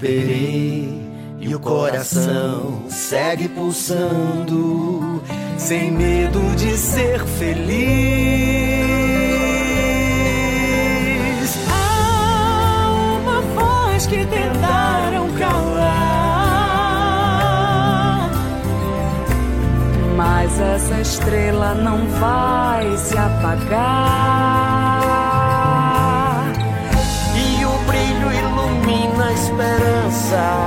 Esperei e o coração segue pulsando, sem medo de ser feliz. Há uma voz que tentaram calar, Mas essa estrela não vai se apagar. desire.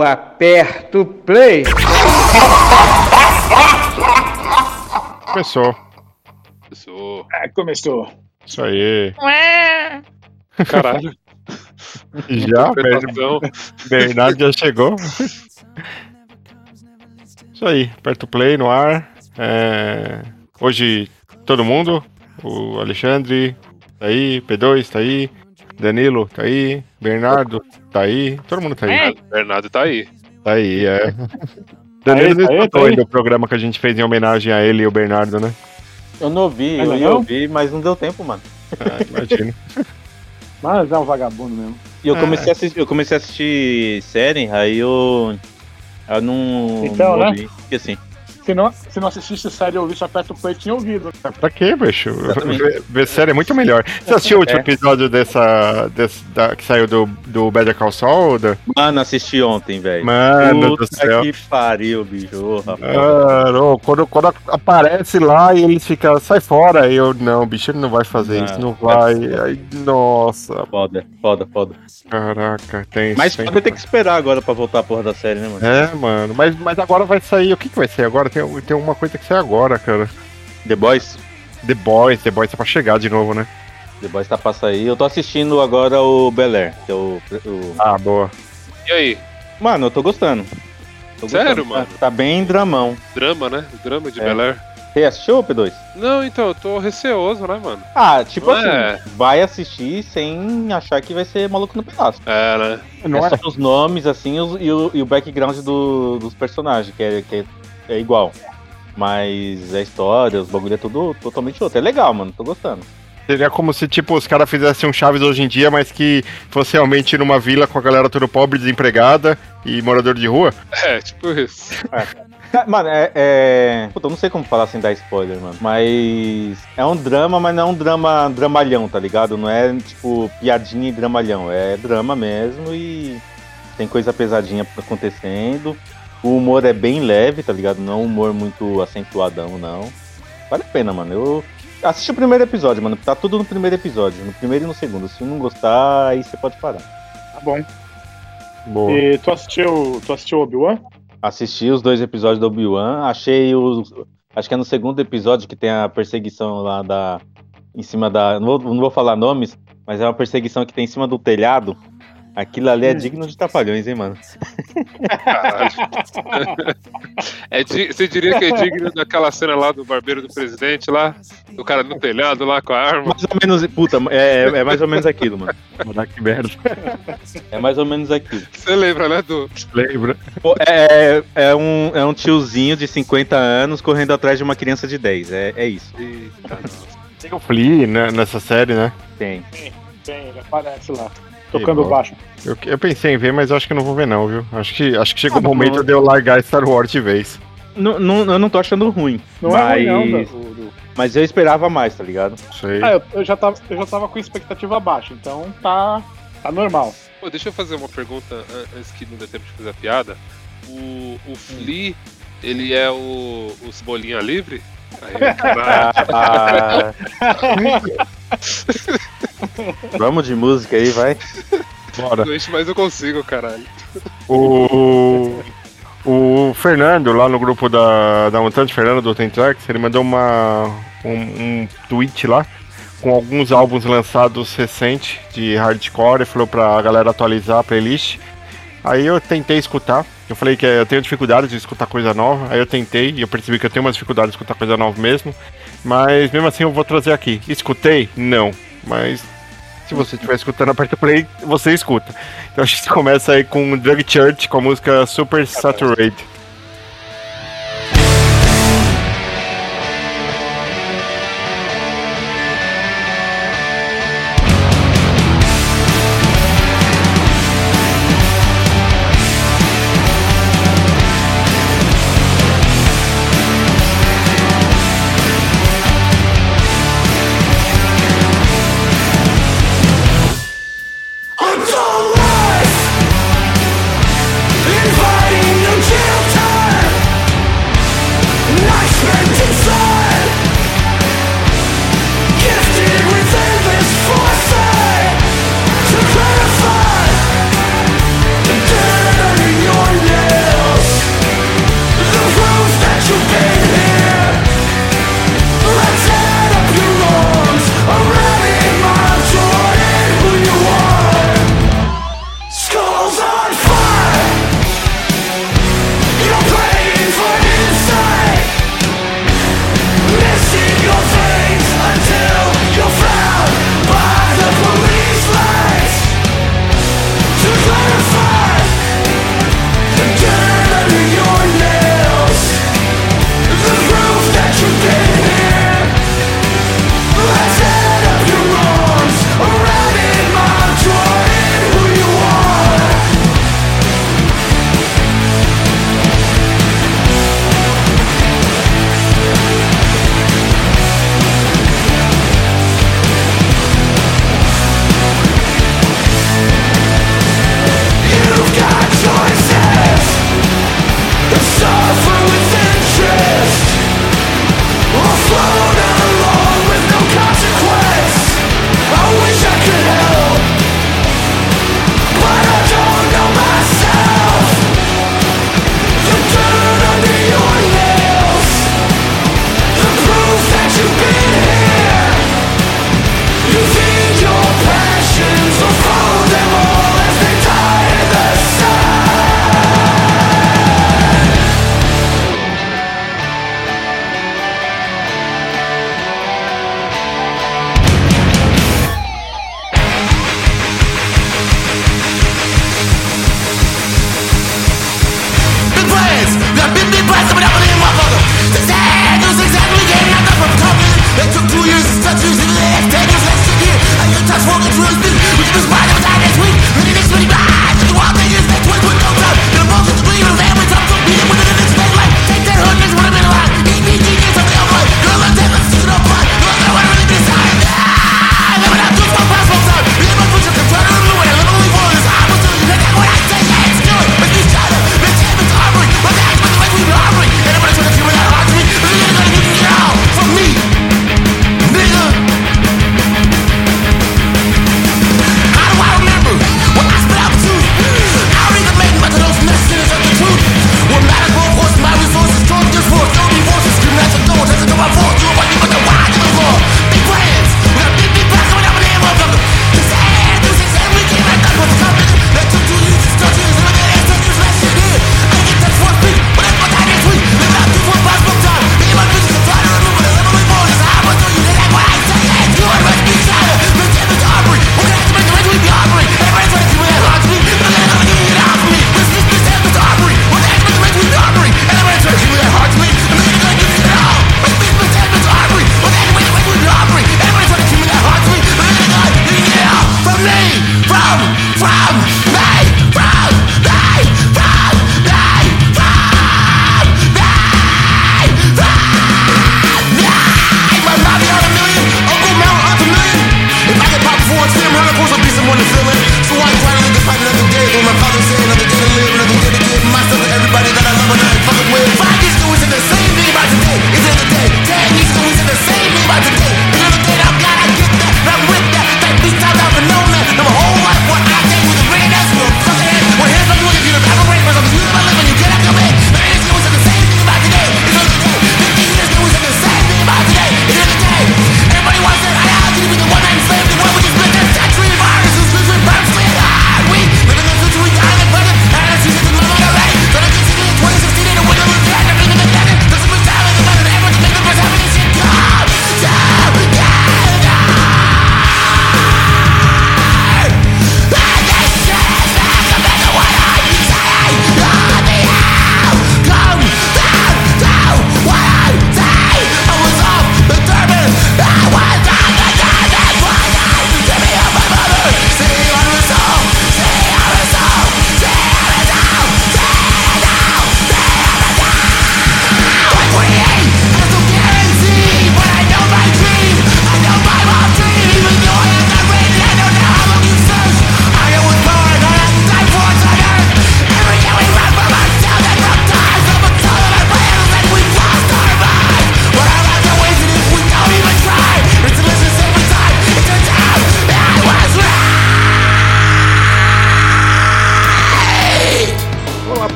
Eu aperto play. Começou. Pessoa. Ah, começou. Isso aí. Caralho. Já, Interpretação. Bernardo já chegou. Isso aí, aperta o play no ar. É, Hoje todo mundo. O Alexandre tá aí, P2 tá aí, Danilo tá aí, Bernardo tá aí, todo mundo tá aí. Bernardo tá aí. Tá aí, é. Danilo não tá aí, escutou tá aí. ainda o programa que a gente fez em homenagem a ele e o Bernardo, né? Eu não ouvi, Ainda eu ia não? ouvir, mas não deu tempo, mano. Ah, imagino. Mas é um vagabundo mesmo. E eu Ah. comecei, a assistir, eu comecei a assistir série, aí eu. Eu não. Então, não né? ouvi. Porque assim, Se não, se não assistisse série e ouvisse aperta o play, tinha ouvido. Pra quê, bicho? Ver, ver série é muito melhor. Você assistiu o último É. episódio dessa, desse, da, que saiu do, do Better Call Saul? Da... mano, assisti ontem, velho. Mano do Puta céu. que pariu, bicho. Mano, quando, quando aparece lá e eles ficam, sai fora, aí eu, não, bicho, ele não vai fazer Não, isso, não vai. Aí, nossa, Foda, foda, foda. caraca, tem Mas tem- vai ter que esperar agora pra voltar a porra da série, né, mano? É, mano, mas, mas agora vai sair, o que que vai sair agora? Tem, tem uma coisa que sai agora, cara. The Boys. The Boys, The Boys tá pra chegar de novo, né? The Boys tá pra sair. Eu tô assistindo agora o Bel Air, que é o, o- Ah, boa. E aí? Mano, eu tô gostando. Tô Sério, gostando. mano? Tá, tá bem dramão. Drama, né? Drama de É. Bel Air. Você assistiu, P2? Não, então, eu tô receoso, né, mano? Ah, tipo Não assim, é. vai assistir sem achar que vai ser maluco no pedaço. É, né? Não é é? só os nomes, assim, os- e, o, e o background do- dos personagens, que, é, que é, é igual. Mas a história, os bagulho é tudo totalmente outro. É legal, mano, tô gostando. Seria como se, tipo, os caras fizessem um Chaves hoje em dia, mas que fosse realmente numa vila com a galera toda pobre, desempregada e morador de rua. É, tipo isso. Ah, Mano, é, é. Puta, eu não sei como falar sem dar spoiler, mano. Mas. É um drama, mas não é um drama dramalhão, tá ligado? Não é tipo piadinha e dramalhão. É drama mesmo e. Tem coisa pesadinha acontecendo. O humor é bem leve, tá ligado? Não é um humor muito acentuadão, não. Vale a pena, mano. Eu. Assisti o primeiro episódio, mano. Tá tudo no primeiro episódio. No primeiro e no segundo. Se não gostar, aí você pode parar. Tá bom. Boa. E tu assistiu, tu assistiu Obi-Wan? Assisti os dois episódios do Obi-Wan, achei o. Acho que é no segundo episódio que tem a perseguição lá da. Em cima da. Não vou, não vou falar nomes, mas é uma perseguição que tem em cima do telhado. Aquilo ali é digno de trapalhões, hein, mano? Caralho. É Você diria que é digno daquela cena lá do barbeiro do presidente lá? Do cara no telhado lá com a arma? Mais ou menos. Puta, é, é mais ou menos aquilo, mano. Caraca, que merda. É mais ou menos aquilo. Você lembra, né, do. Lembra? Pô, é, é, um, é um tiozinho de 50 anos correndo atrás de uma criança de 10. É, é isso. Eita. Tem o Flea né, nessa série, né? Tem. Tem, ele aparece lá. Tocando baixo. Eu, eu pensei em ver, mas eu acho que não vou ver não, viu? Acho que, acho que chegou Ah, o momento não. de eu largar Star Wars de vez. Não, não, eu não tô achando ruim. Não mas, é ruim, não. Do, do... mas eu esperava mais, tá ligado? Sei. Ah, eu, eu já tava, eu já tava com expectativa baixa, então tá, tá normal. Pô, deixa eu fazer uma pergunta an- antes que não dê tempo de fazer a piada. O, o Flea, ele é o, o Cebolinha Livre? Ah, Vamos de música aí, vai. Bora. Doente, mas eu consigo, caralho. O, o Fernando, lá no grupo da, da Montante, Fernando do Tentrax, ele mandou uma, um, um tweet lá com alguns álbuns lançados recentes de hardcore e falou pra galera atualizar a playlist. Aí eu tentei escutar. Eu falei que eu tenho dificuldade de escutar coisa nova. Aí eu tentei e eu percebi que eu tenho uma dificuldade de escutar coisa nova mesmo. Mas mesmo assim eu vou trazer aqui. Escutei? Não. Mas se você estiver escutando, aperta play, você escuta. Então a gente começa aí com Drug Church com a música Super Saturated.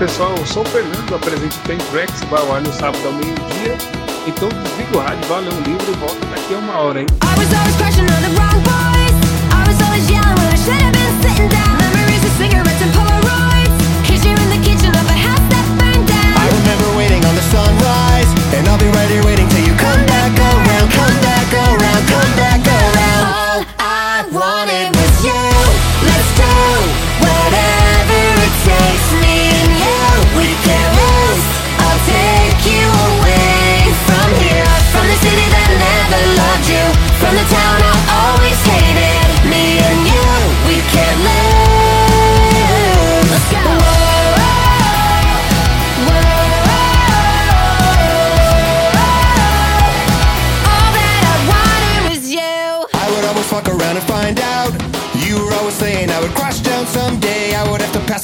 Eu sou o Fernando, apresento o Pen Tracks, vai ao ar no sábado ao meio-dia. Então desliga o rádio, vai ler um livro e volta daqui a uma hora, hein? I was always crushing on the wrong boys. I was always yelling when I should have been sitting down. Memories of cigarettes and Polaroids. Kiss you in the kitchen of a house that burned down. I remember waiting on the sunrise, and I'll be right here waiting till you come back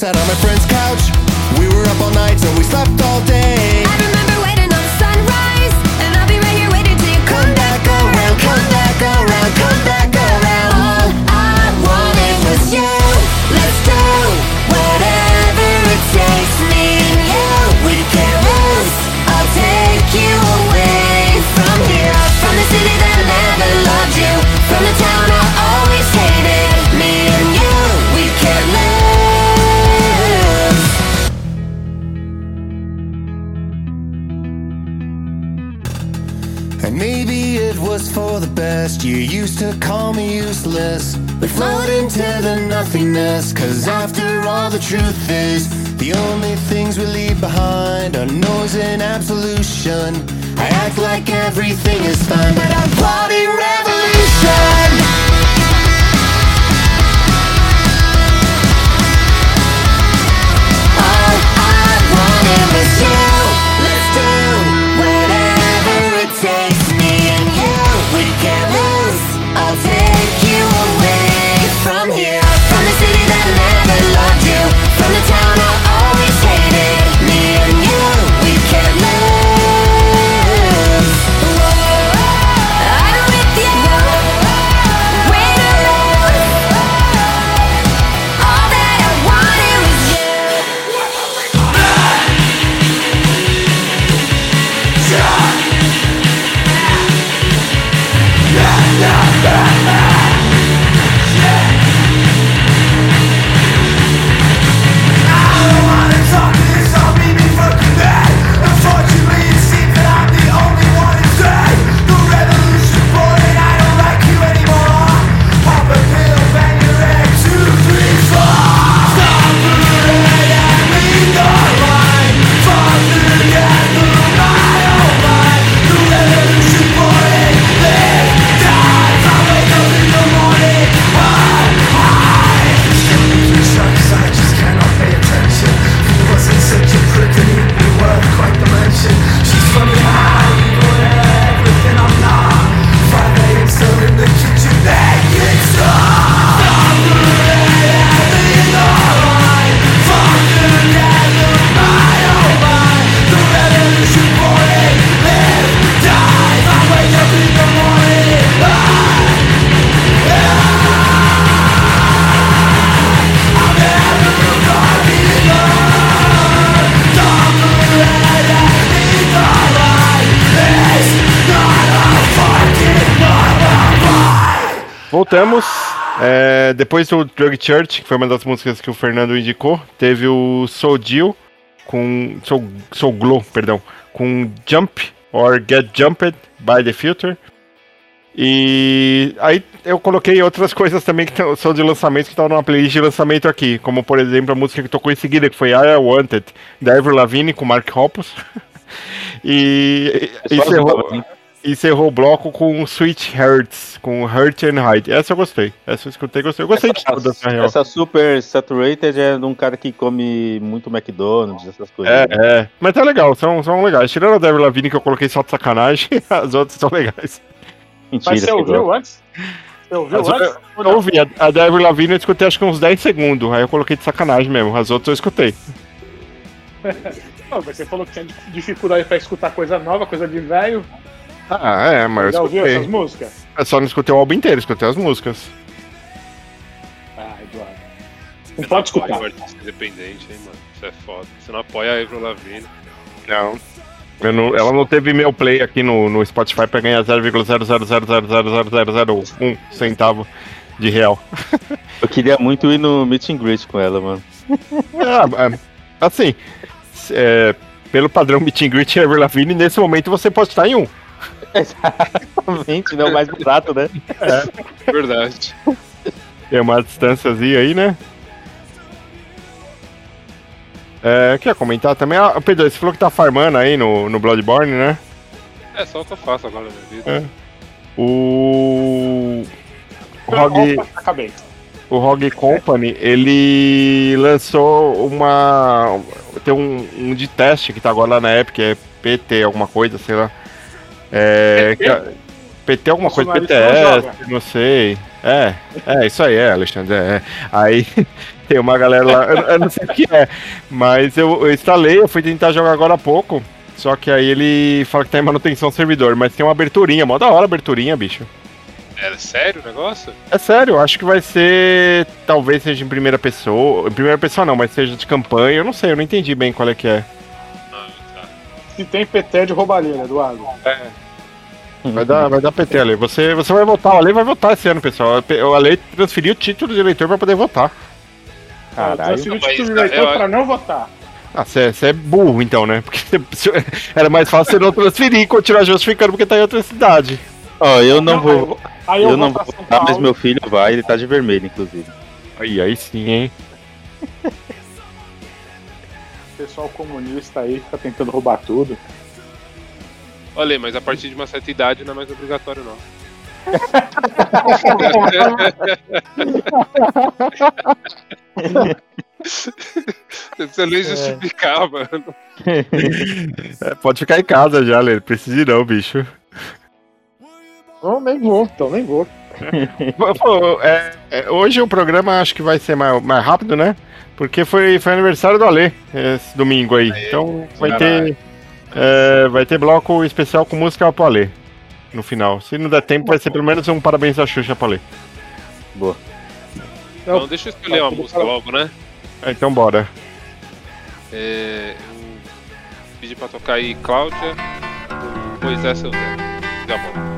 out on my friend's couch. We were up all night, We float into the nothingness. Cause after all, the truth is, the only things we leave behind are noise and absolution. I act like everything is fine, but I'm plotting Voltamos. É, depois do Drug Church, que foi uma das músicas que o Fernando indicou, teve o Soul Jill com. Soul, Soul Glow, perdão. Com Jump or Get Jumped by the Filter. E aí eu coloquei outras coisas também que são de lançamento que estão numa playlist de lançamento aqui, como por exemplo a música que tocou em seguida, que foi I Wanted, da Avril Lavigne com Mark Hoppus. e encerrou, Lavigne. Encerrou o bloco com Sweet Hearts, com Hurt and Hide. Essa eu gostei. Essa eu escutei, gostei. Eu gostei de todas, na real. Essa Super Saturated é de um cara que come muito McDonald's, essas coisas. É, é. Mas tá legal, são, são legais. Tirando a Devil Lavigne que eu coloquei só de sacanagem, as outras são legais. Mentira. Mas você ouviu antes? Você ouviu As- antes? Eu não? ouvi, a, a Devil Lavigne eu escutei acho que uns 10 segundos, aí eu coloquei de sacanagem mesmo. As outras eu escutei. Não, mas você falou que tinha dificuldade pra escutar coisa nova, coisa de velho. Ah, é, mas eu Já ouviu essas músicas? Eu só não escutei o álbum inteiro, escutei as músicas. Ah, Eduardo. Não pode escutar. Apoia o artista independente, hein, mano. Isso é foda. Você não apoia a Avril Lavigne. Não. Eu não- ela não teve meu play aqui no, no Spotify pra ganhar 0,000000001 centavo de real. Eu queria muito ir no meet and greet com ela, mano. Ah, é, assim, é, pelo padrão meet and greet e Avril Lavigne, nesse momento você pode estar em um. Exatamente, não o mais barato, né? Verdade. Tem uma distânciazinha aí, né? É, quer comentar também? Ah, Pedro, você falou que tá farmando aí no, no Bloodborne, né? É só o que eu faço agora na minha vida. É. O. O Rogue, acabei. o Rogue Company, ele lançou uma. Tem um, um de teste que tá agora lá na Epic, é PT alguma coisa, sei lá. É. PT? é- PT alguma coisa, Bolsonarista não PTS, não sei. É, é, isso aí é, Alexandre. É, é. Aí tem uma galera lá, eu, eu não sei o que é, mas eu, eu instalei, eu fui tentar jogar agora há pouco. Só que aí ele fala que tá em manutenção servidor, mas tem uma aberturinha, mó da hora a aberturinha, bicho. É sério o negócio? É sério, acho que vai ser. Talvez seja em primeira pessoa. Em primeira pessoa não, mas seja de campanha. Eu não sei, eu não entendi bem qual é que é. Se tem PT é de roubalheira, Eduardo. Vai dar, vai dar PT ali. Você, você vai votar, o Ale vai votar esse ano, pessoal. O Ale transferiu o título de eleitor pra poder votar. Caralho. Transferiu o título de eleitor eu- pra não votar. Ah, você é burro então, né? Porque você- era mais fácil você não transferir e continuar justificando porque tá em outra cidade. Ó, eu não Não, vou. Aí Eu eu, não vou votar, mas meu filho vai, ele tá de vermelho, inclusive. Aí, aí sim, hein? Pessoal comunista aí fica tentando roubar tudo. Olha mas a partir de uma certa idade não é mais obrigatório, não. Você nem justificar, mano. É, pode ficar em casa já. Não precisa ir não, bicho. Não, nem vou, então nem vou. Pô, é, é, hoje o programa acho que vai ser mais, mais rápido, né? Porque foi, foi aniversário do Ale esse domingo aí. então vai ter. é, vai ter bloco especial com música pro Ale no final. Se não der tempo, vai ser pelo menos um parabéns da Xuxa pro Ale. Boa. Então deixa eu escolher uma música logo, né? É, então bora. É, eu pedi pra tocar aí Cláudia, do Moisés Seu Zé. Já bom.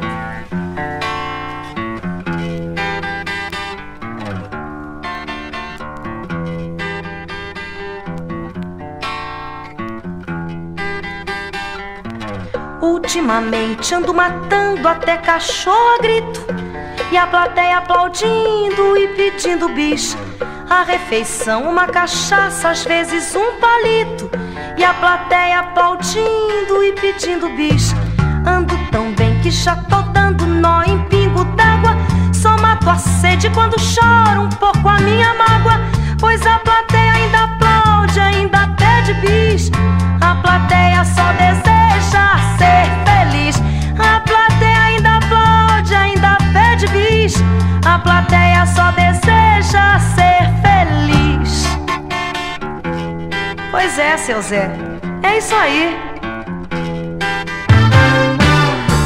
Ultimamente ando matando até cachorro a grito. E a plateia aplaudindo e pedindo bis. A refeição, uma cachaça, às vezes um palito. E a plateia aplaudindo e pedindo bis. Ando tão bem que já tô dando nó em pingo d'água. Só mato a sede quando choro um pouco a minha mágoa. Pois a plateia ainda aplaude, ainda pede bis. A plateia só deseja ser feliz A plateia ainda aplaude, ainda pede bis A plateia só deseja ser feliz Pois é, seu Zé, é isso aí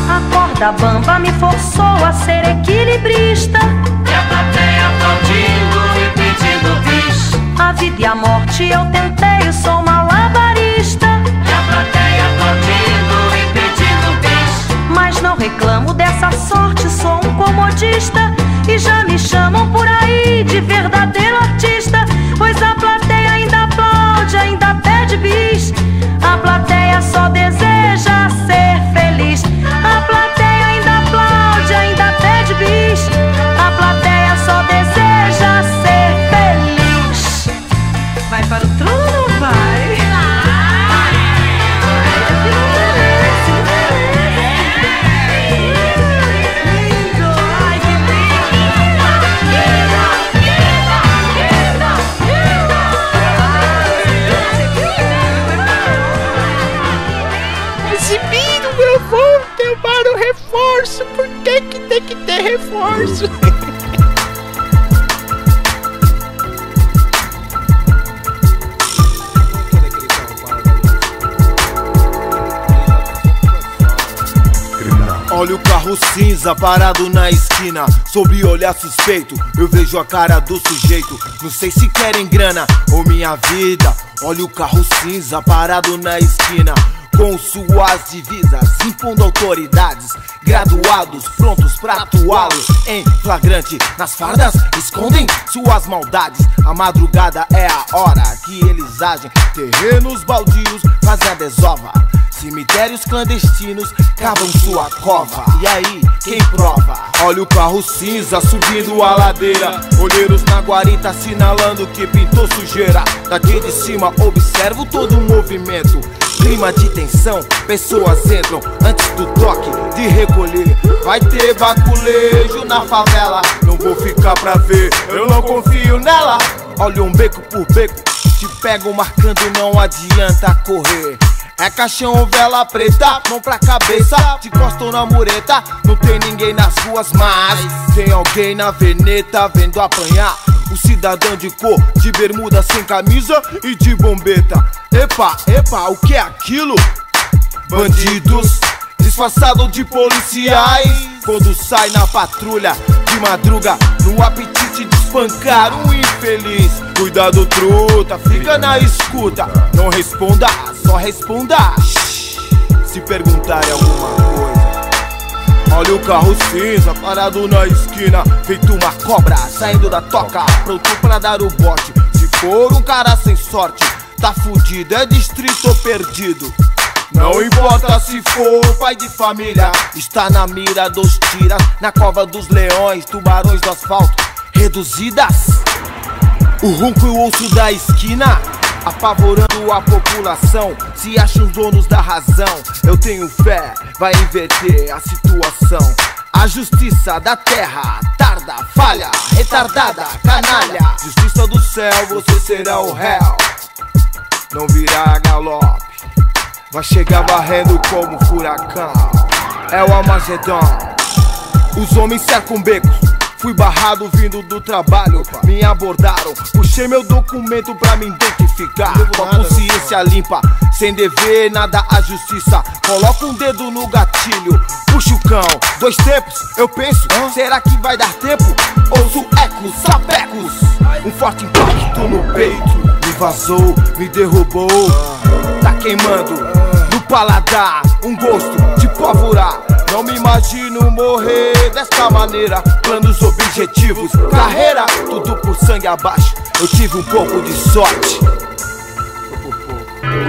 a corda bamba me forçou a ser equilibrista. E a plateia aplaudindo e pedindo bis. A vida e a morte eu tentei, eu sou malabarista. E a plateia aplaudindo. Mas não reclamo dessa sorte, sou um comodista. E já me chamam por aí de verdadeiro artista. Pois a plateia ainda aplaude, ainda pede bis. A plateia só deseja ser feliz. A plateia ainda aplaude, ainda pede bis. A plateia só deseja ser feliz. Vai para o trono cinza parado na esquina. Sob olhar suspeito, eu vejo a cara do sujeito. Não sei se querem grana ou minha vida. Olha o carro cinza parado na esquina. Com suas divisas, impondo autoridades. Graduados, prontos pra atuá-los em flagrante. Nas fardas, escondem suas maldades. A madrugada é a hora que eles agem. Terrenos baldios fazem a desova. Cemitérios clandestinos cavam sua cova. E aí, quem prova? Olha o carro cinza subindo a ladeira. Olheiros na guarita assinalando que pintou sujeira. Daqui de cima observo todo o movimento. Clima de tensão, pessoas entram antes do toque de recolher. Vai ter baculejo na favela. Não vou ficar pra ver, eu não confio nela. Olha um beco por beco, te pego marcando, não adianta correr. É caixão, vela preta, mão pra cabeça, te encostam na mureta. Não tem ninguém nas ruas, mas tem alguém na veneta vendo apanhar. O cidadão de cor, de bermuda sem camisa e de bombeta. Epa, epa, o que é aquilo? Bandidos disfarçados de policiais. Quando sai na patrulha de madruga, no apetite de espancar um infeliz. Cuidado, truta, fica na escuta. Não responda, só responda. Se perguntarem alguma coisa. Olha o carro cinza parado na esquina, feito uma cobra saindo da toca, pronto pra dar o bote. Se for um cara sem sorte, tá fudido, é distrito ou perdido. Não importa se for pai de família, está na mira dos tiras, na cova dos leões, tubarões do asfalto, reduzidas. O ronco e o osso da esquina, apavorando a população. Se acham os donos da razão, eu tenho fé, vai inverter a situação. A justiça da terra, tarda, falha, retardada, canalha. Justiça do céu, você será o réu. Não virá galope. Vai chegar varrendo como furacão. É o Amagedon. Os homens cercam becos. Fui barrado vindo do trabalho. Me abordaram. Puxei meu documento pra me identificar. Com a consciência limpa. Sem dever nada à justiça. Coloca um dedo no gatilho. Puxa o cão. Dois tempos. Eu penso. Será que vai dar tempo? Ouço ecos, sapecos. Um forte impacto no peito. Me vazou, me derrubou. Tá queimando paladar, um gosto de pavorar. Não me imagino morrer desta maneira. Planos, objetivos, carreira, tudo por sangue abaixo. Eu tive um pouco de sorte.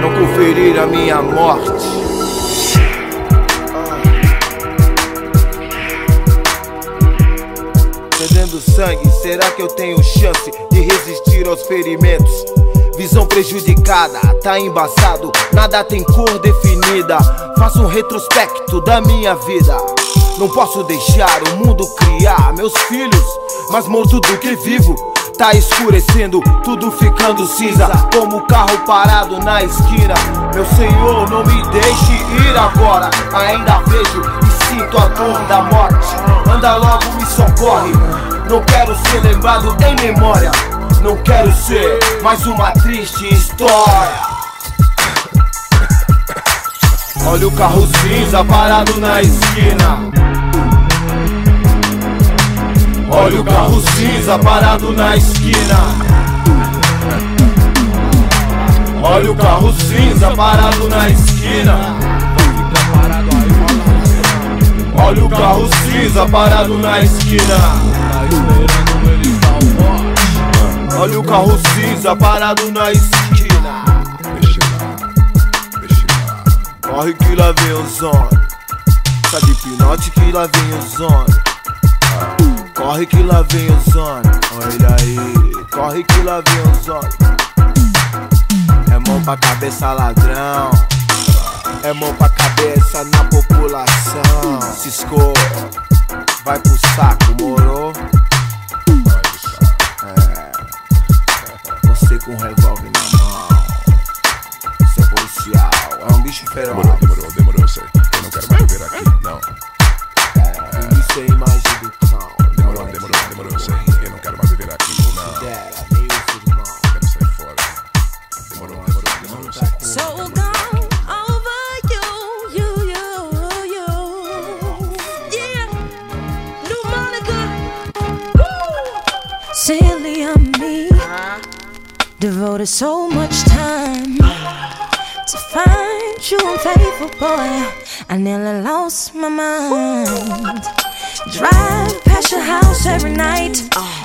Não conferir a minha morte. Perdendo sangue, será que eu tenho chance de resistir aos ferimentos? Visão prejudicada, tá embaçado, nada tem cor definida. Faço um retrospecto da minha vida. Não posso deixar o mundo criar meus filhos, mais morto do que vivo. Tá escurecendo, tudo ficando cinza, como o carro parado na esquina. Meu senhor, não me deixe ir agora. Ainda vejo e sinto a dor da morte. Anda logo, me socorre. Não quero ser lembrado em memória. Não quero ser mais uma triste história. Olha o carro cinza parado na esquina. Olha o carro cinza parado na esquina. Olha o carro cinza parado na esquina. Olha o carro cinza parado na esquina. Olha o carro cinza parado na esquina. Corre que lá vem o zone. Tá de pinote que lá vem o zone. Corre que lá vem o zone. Olha aí. Corre que lá vem o zone. É mão pra cabeça ladrão. É mão pra cabeça na população. Ciscou. Vai pro saco, morou? Você com um revólver na mão. É policial. É um bicho feroz. Demorou, demorou, demorou, eu sei. Eu não quero mais viver aqui, não. Isso é imagem do Devoted so much time to find you unfaithful, boy. I nearly lost my mind. Drive past your house every night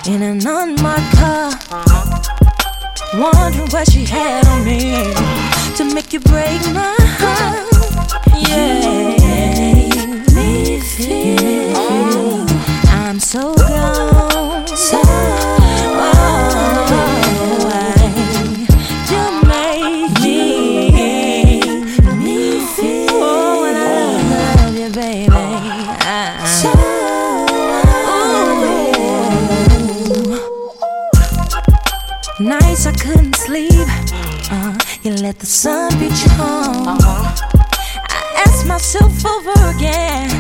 in an unmarked car. Wondering what she had on me to make you break my heart. Yeah, me feel I'm so gone. So let the sun beat you home. I ask myself over again,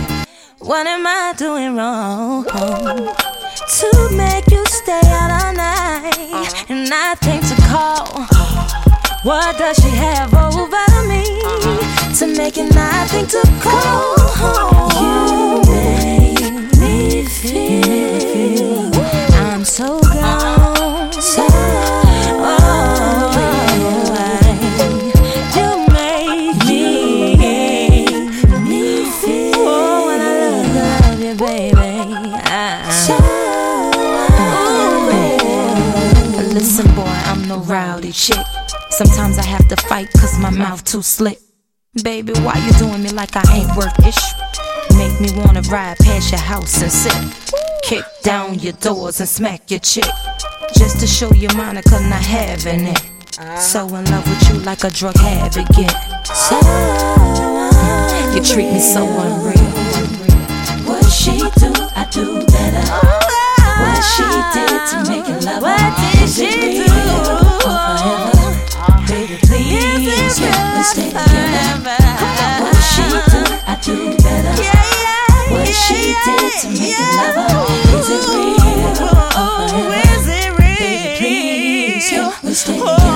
what am I doing wrong? To make you stay out all night and I think to call. What does she have over me to make it nothing to call? You make me feel Sometimes I have to fight cause my mouth too slick. Baby, why you doing me like I ain't worth it? Make me wanna ride past your house and sit. Kick down your doors and smack your chick. Just to show you Monica not having it. So in love with you like a drug habit get. So you treat me so unreal. What she do, I do better. Please, can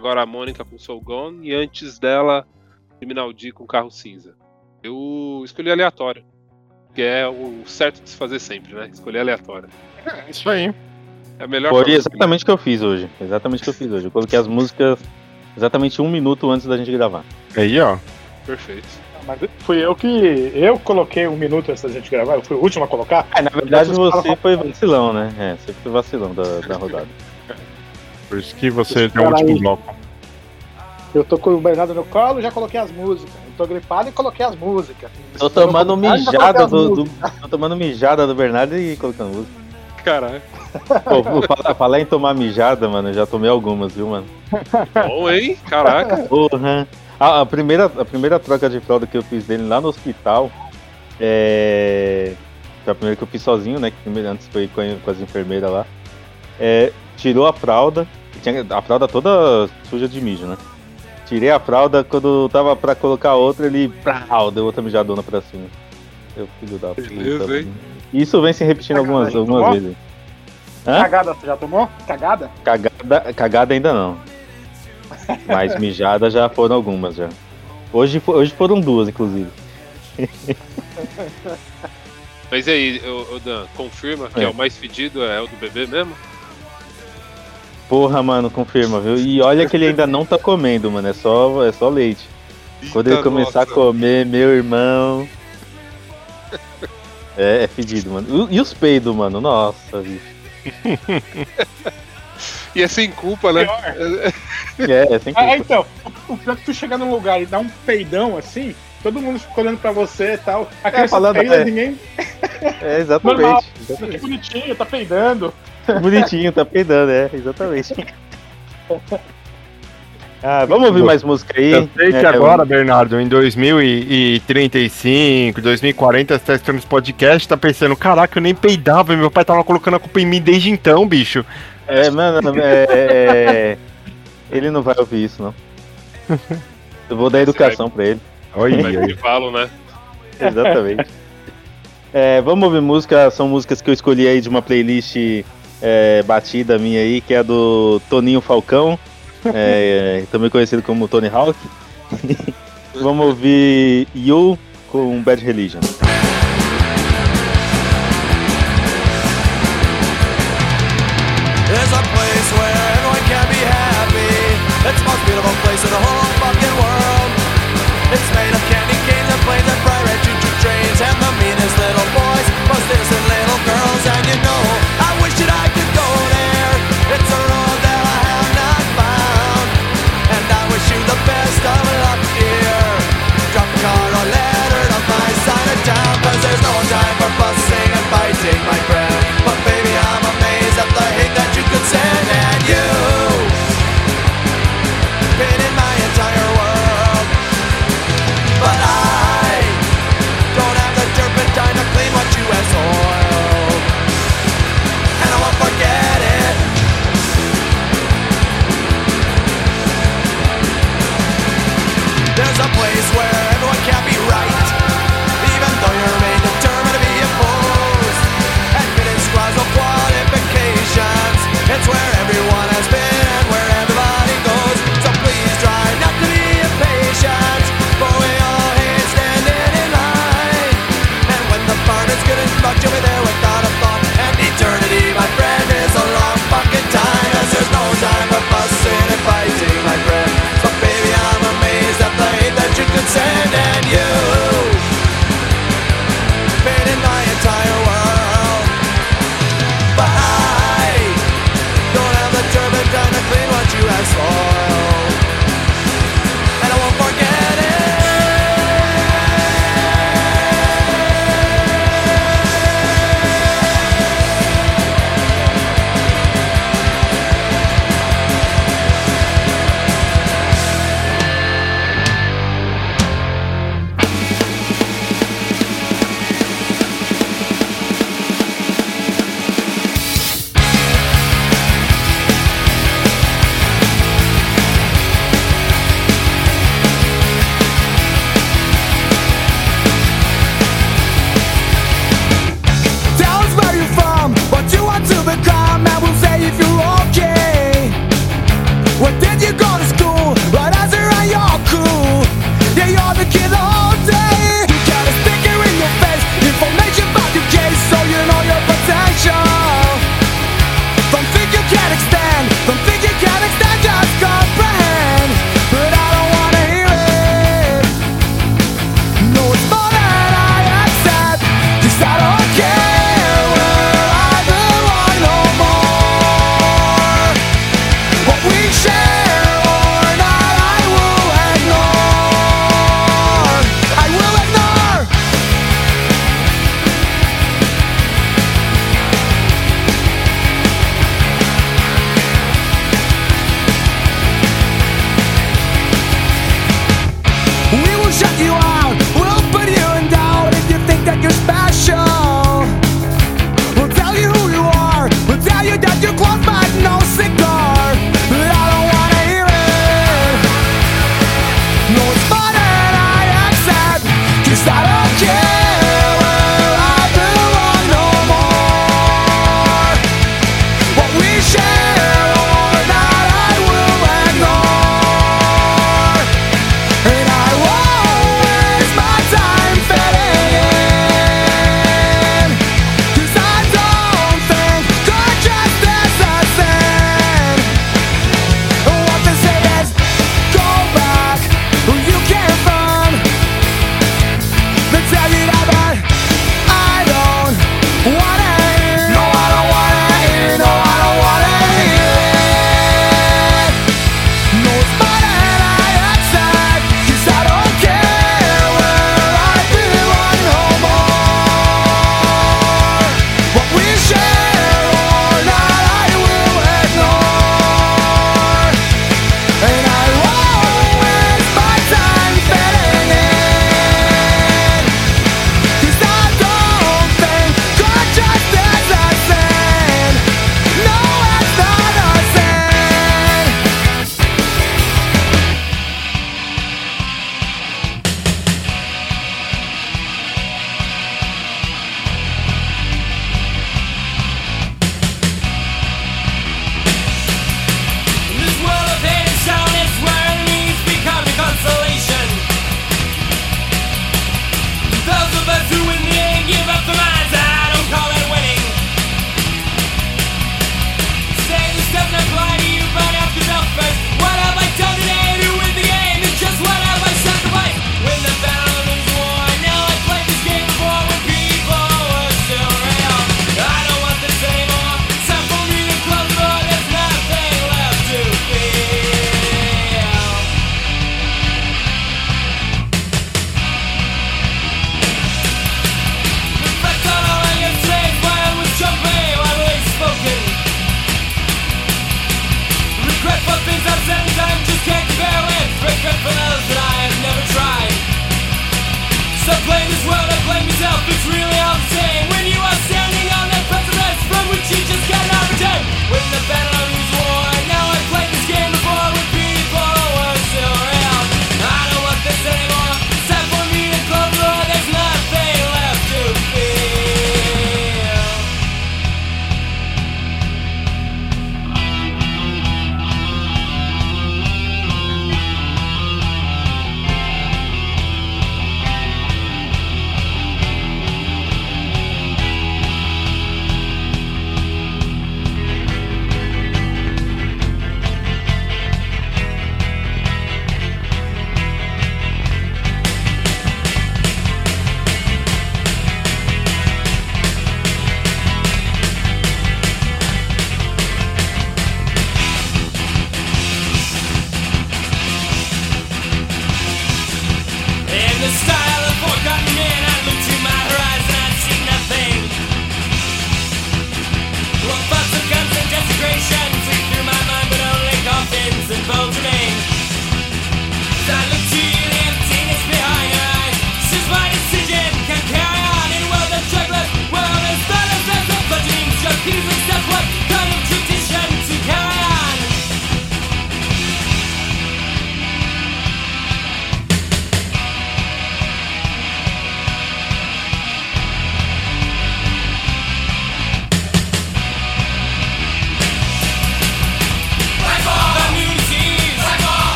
agora a Mônica com Soul Gone e antes dela, Criminal D com Carro Cinza. Eu escolhi aleatório. Que é o certo de se fazer sempre, né? Escolher aleatório. É isso aí. É a melhor Foi exatamente o que eu fiz hoje. Exatamente o que eu fiz hoje. Eu coloquei as músicas exatamente um minuto antes da gente gravar. Aí, ó. Perfeito. Mas fui eu que. Eu coloquei um minuto antes da gente gravar, eu fui o último a colocar. É, na verdade você foi vacilão, né? É, você foi vacilão da, da rodada. Por isso que você Esse tem o último aí. bloco. Eu tô com o Bernardo no colo, já coloquei as músicas. Eu tô gripado e coloquei as músicas. Tô tomando mijada do, do-. Tô tomando mijada do Bernardo e colocando música. Caralho. Pô, falar, falar em tomar mijada, mano, eu já tomei algumas, viu, mano? Bom, hein? Caraca. Porra. A, a primeira, a primeira troca de fralda que eu fiz dele lá no hospital é. Foi a primeira que eu fiz sozinho, né? Que primeiro, antes foi com, a- com as enfermeiras lá. É, tirou a fralda, tinha a fralda toda suja de mijo, né? Tirei a fralda, quando tava pra colocar outra, ele prau, deu outra mijadona pra cima. Eu filho da puta. Beleza, hein? mano. Isso vem se repetindo algumas, Sacanagem, algumas tomou? vezes. Hã? Cagada você já tomou? Cagada? Cagada, cagada ainda não. Mas mijada já foram algumas já. Hoje, hoje foram duas, inclusive. Mas e aí, ô, ô Dan, confirma que é. É. o mais fedido é o do bebê mesmo? Porra, mano, confirma, viu? E olha que ele ainda não tá comendo, mano. É só, é só leite. Quando ele Eita, começar nossa. a comer, meu irmão. É, é fedido, mano. E, os peidos, mano? Nossa, bicho. E é sem culpa, né? É, é sem Ah, culpa. então, o pior é que tu chegar num lugar e dar um peidão assim, todo mundo fica olhando pra você e tal. A criança falando, peida, é. ninguém. É, exatamente. Normal. Que exatamente. bonitinho, tá peidando. Bonitinho, tá peidando, é, exatamente. Ah, vamos ouvir mais música aí. Eu sei que É, agora, Bernardo, em 2035, 2040, você tá escutando esse podcast, tá pensando, caraca, eu nem peidava, meu pai tava colocando a culpa em mim desde então, bicho. É, mano, é, é, ele não vai ouvir isso, não. Eu vou dar educação pra ele. Olha Mas eu falo, né? Exatamente. É, vamos ouvir música, são músicas que eu escolhi aí de uma playlist é, batida minha aí, que é do Toninho Falcão, é, também conhecido como Tony Hawk. vamos ouvir You com Bad Religion. There's a place where everyone can be happy. It's the most beautiful place in the whole fucking world. It's made of candy canes and planes and bright red choo-choo trains and the meanest little boys, most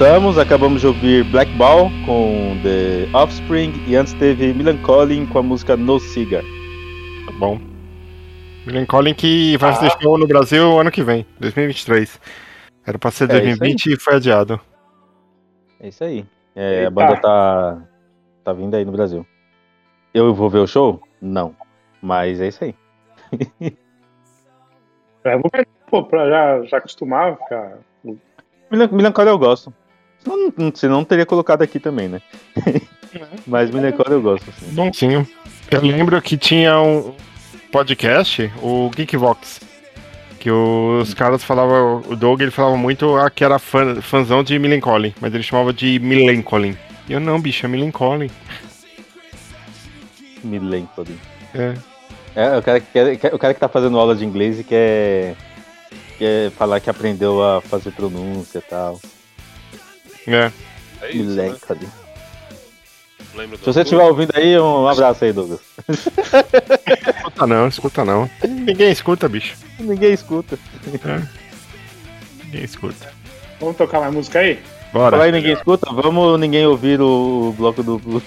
voltamos, acabamos de ouvir Black Ball com The Offspring e antes teve Melancholy com a música No Cigar. Tá bom. Melancholy que vai fazer show no Brasil ano que vem, 2023. Era pra ser É, isso 2020 e foi adiado. É isso aí. É, a banda tá, tá vindo aí no Brasil. Eu vou ver o show? Não. Mas é isso aí. É, vou pegar, pô, pra já, já acostumar, cara. Melan- Melancholy eu gosto. Senão, não- senão não teria colocado aqui também, né? Mas Melancholy eu gosto. Assim. Bonzinho. Eu lembro que tinha um podcast, o Geekvox, que os caras falavam, o Doug ele falava muito ah, que era fã, fãzão de Melancholy, mas ele chamava de Melancholy. E eu não, bicho, é Melancholy. Melancholy. É. É, o cara, que quer- o cara que tá fazendo aula de inglês e quer, quer falar que aprendeu a fazer pronúncia e tal. É. É isso, né? Do Se você estiver ouvindo aí, um abraço aí, Douglas. Escuta não, escuta não. Ninguém escuta, bicho. Ninguém escuta. Ninguém escuta. Vamos tocar mais música aí? Bora. Ninguém escuta, vamos ninguém ouvir o, o bloco do. do,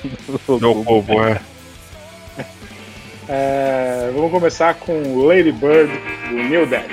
Do povo, é. É, vamos começar com Lady Bird do New Dead.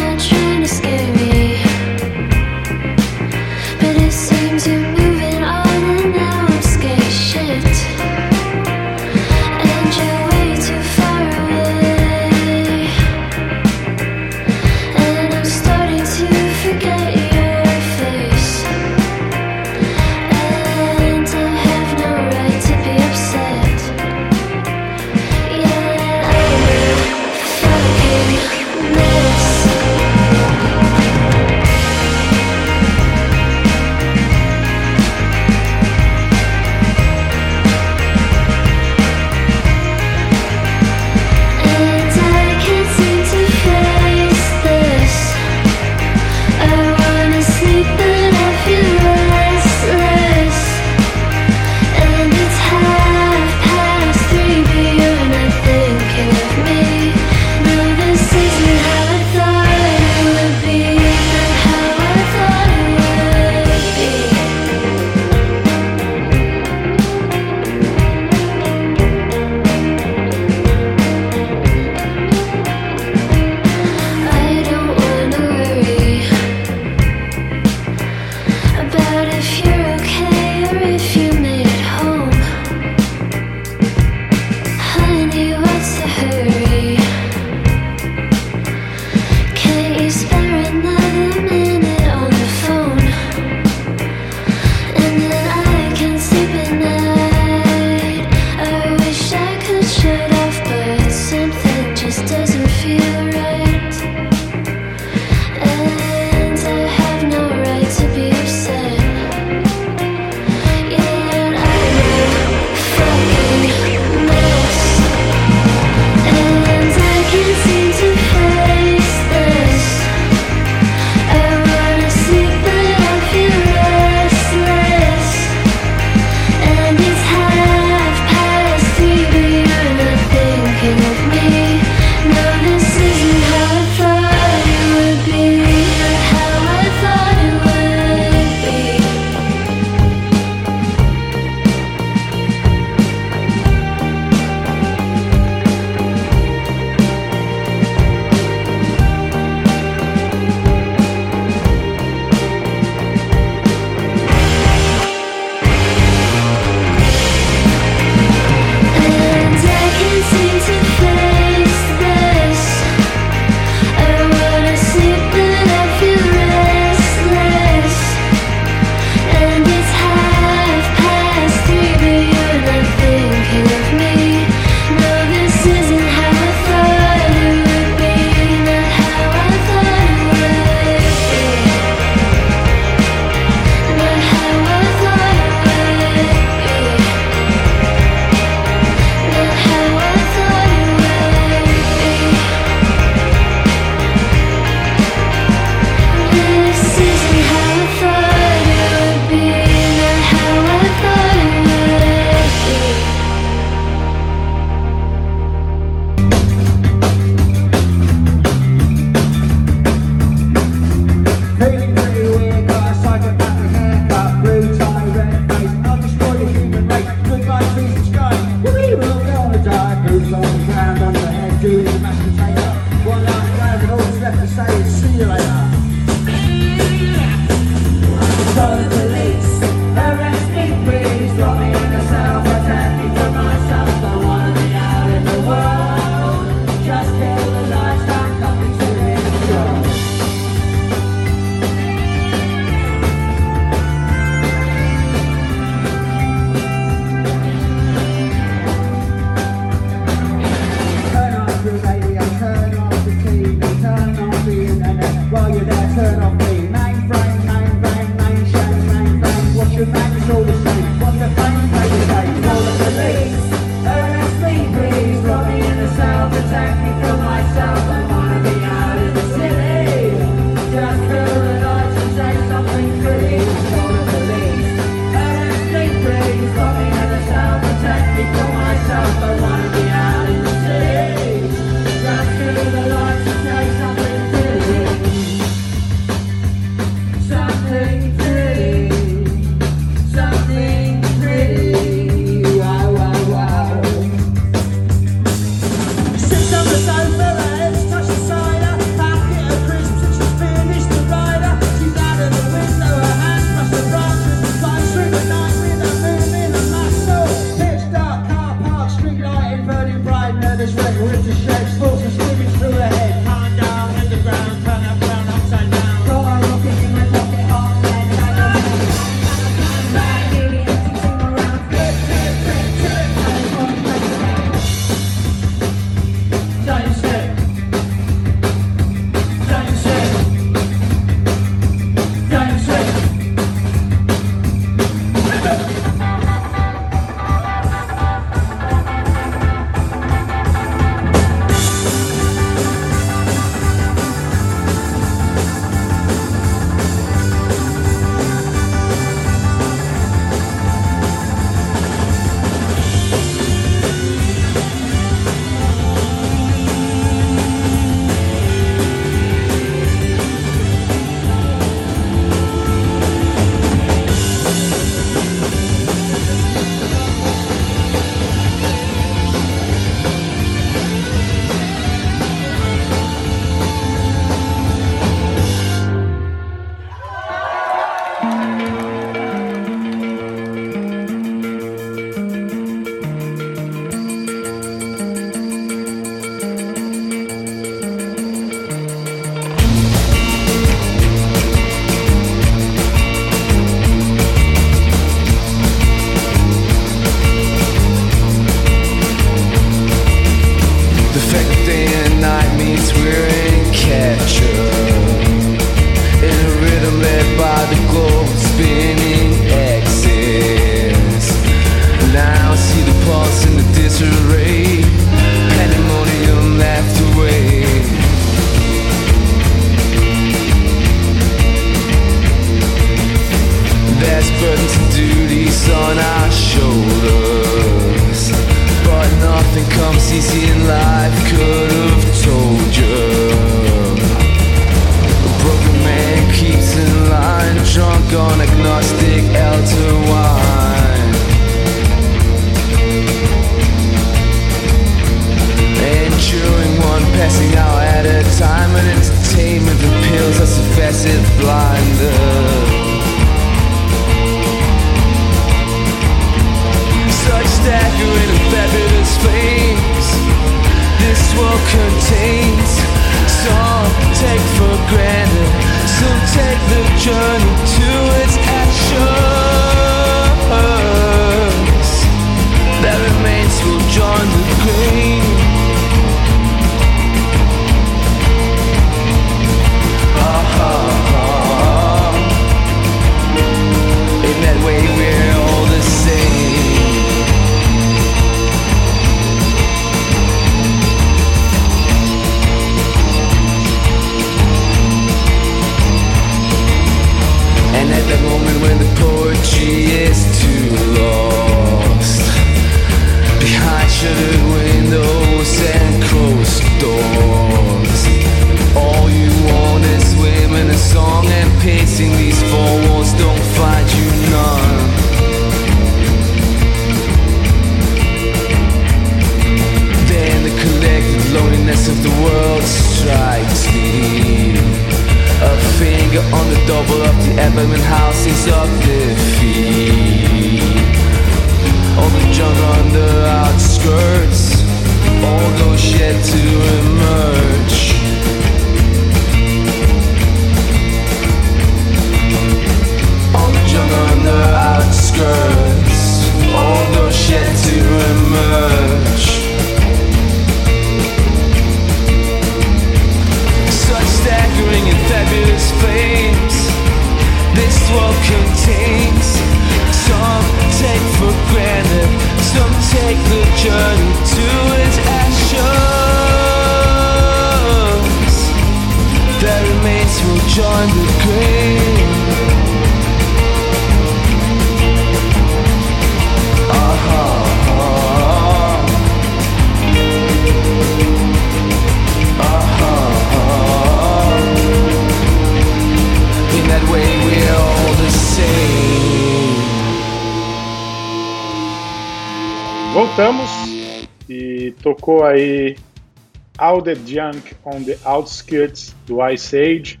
All the Junk on the Outskirts do Ice Age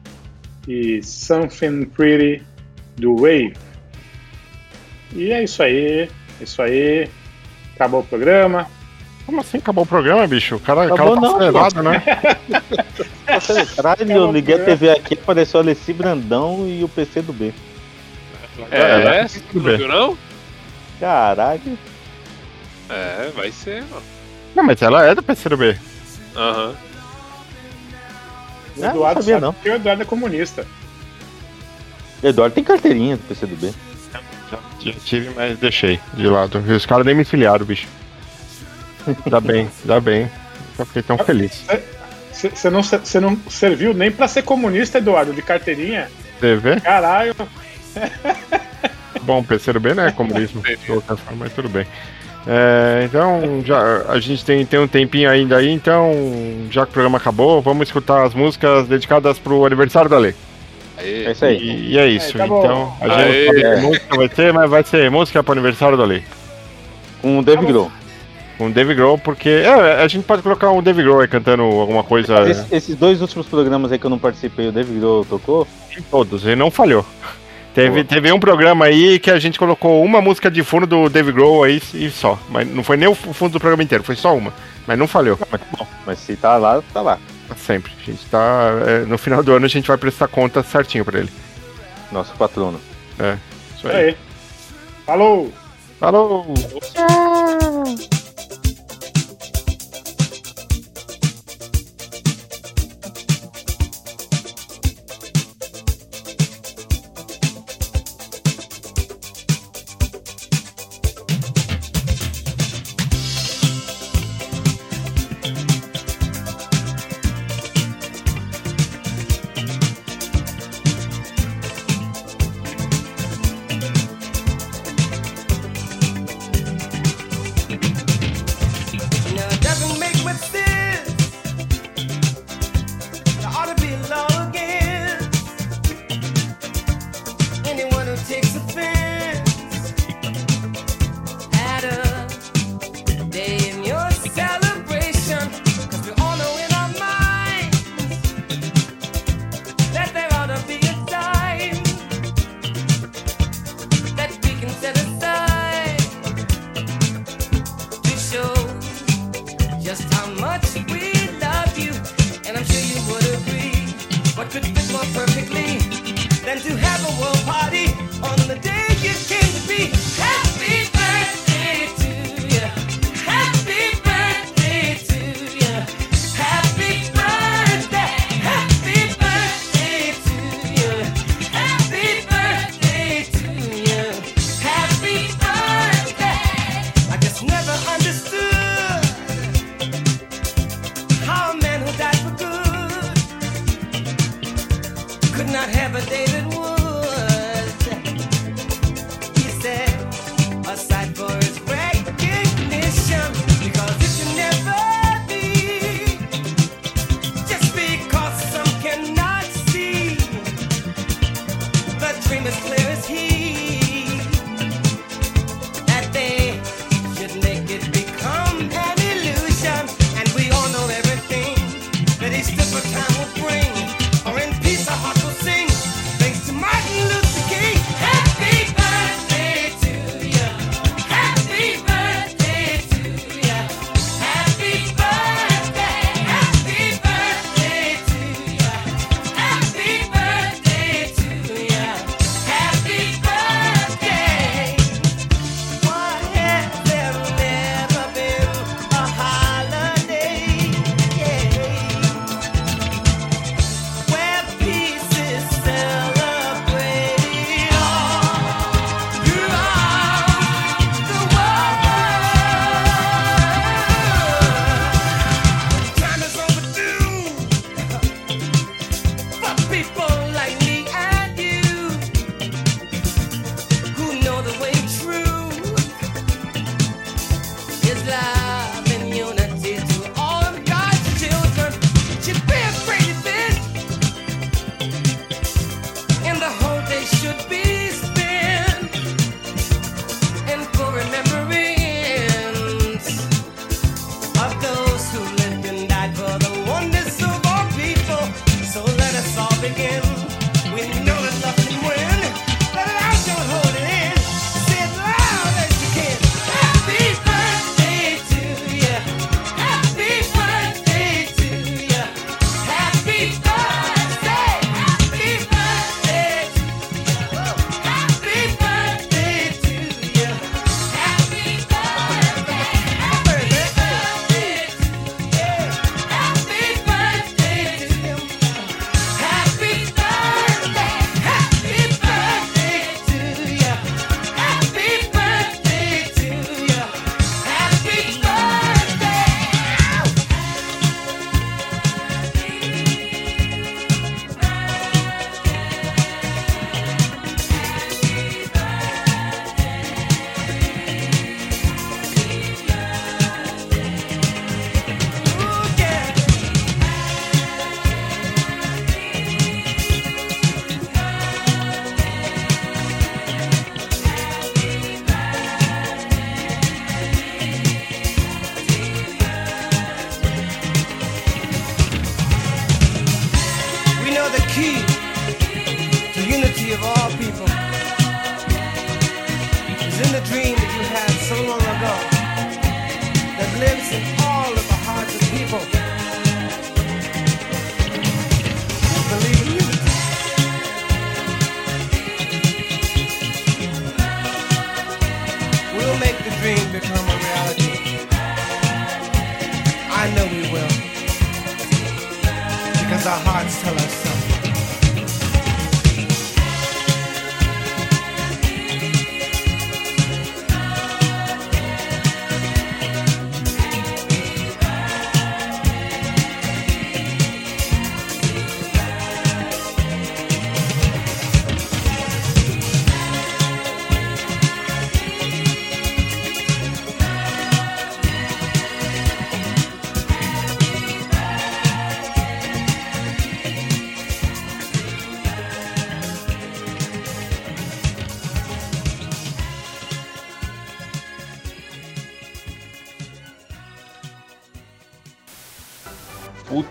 e Something Pretty do Wave. E é isso aí, é isso aí. Acabou o programa. Como assim acabou o programa, bicho? O cara, o Acabou cara tá não, acelerado, né? Caralho, eu liguei a TV aqui, apareceu Alessi Brandão e o PC do B. É, É, não bem. viu não? Caralho. É, vai ser, mano. Não, mas ela é do PCdoB. Aham. O Ah, Eduardo não sabia, sabe não. que o Eduardo é comunista. Eduardo tem carteirinha do PC do B. Já tive, mas deixei de lado. Os caras nem me filiaram, bicho. Dá bem, dá bem. Só fiquei tão feliz. Você não, cê não serviu nem pra ser comunista, Eduardo, de carteirinha? TV? Caralho. Bom, PCdoB não é comunismo, de qualquer forma, mas tudo bem. É, então, já, a gente tem, tem um tempinho ainda aí, então, já que o programa acabou, vamos escutar as músicas dedicadas pro aniversário da Lei. É isso aí. E, e é isso. tá bom. então, a gente Aê. não sabe que música vai ser, mas vai ser música pro aniversário da Lei. Com o Dave Grohl. Um Dave Grohl, porque. É, a gente pode colocar um Dave Grohl aí cantando alguma coisa. Esse- esses dois últimos programas aí que eu não participei, o Dave Grohl tocou? Em todos, ele não falhou. Teve, teve um programa aí que a gente colocou uma música de fundo do Dave Grohl aí e só. Mas não foi nem o fundo do programa inteiro, foi só uma. Mas não falhou. Mas, bom, mas se tá lá, tá lá. Sempre. A gente tá. é, no final do ano a gente vai prestar conta certinho pra ele. Nosso patrono. É. Isso aí. Aí. Falou! Falou! is